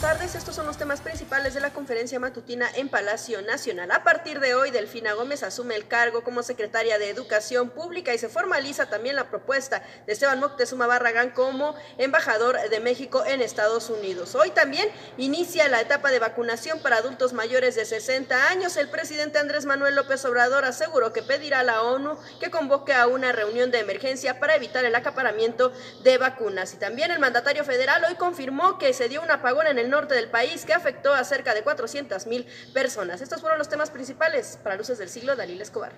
tardes, estos son los temas principales de la conferencia matutina en Palacio Nacional. A partir de hoy, Delfina Gómez asume el cargo como secretaria de Educación Pública y se formaliza también la propuesta de Esteban Moctezuma Barragán como embajador de México en Estados Unidos. Hoy también inicia la etapa de vacunación para adultos mayores de 60 años. El presidente Andrés Manuel López Obrador aseguró que pedirá a la ONU que convoque a una reunión de emergencia para evitar el acaparamiento de vacunas. Y también el mandatario federal hoy confirmó que se dio un apagón en el norte del país que afectó a cerca de 400 mil personas. Estos fueron los temas principales para Luces del Siglo, Dalila Escobar.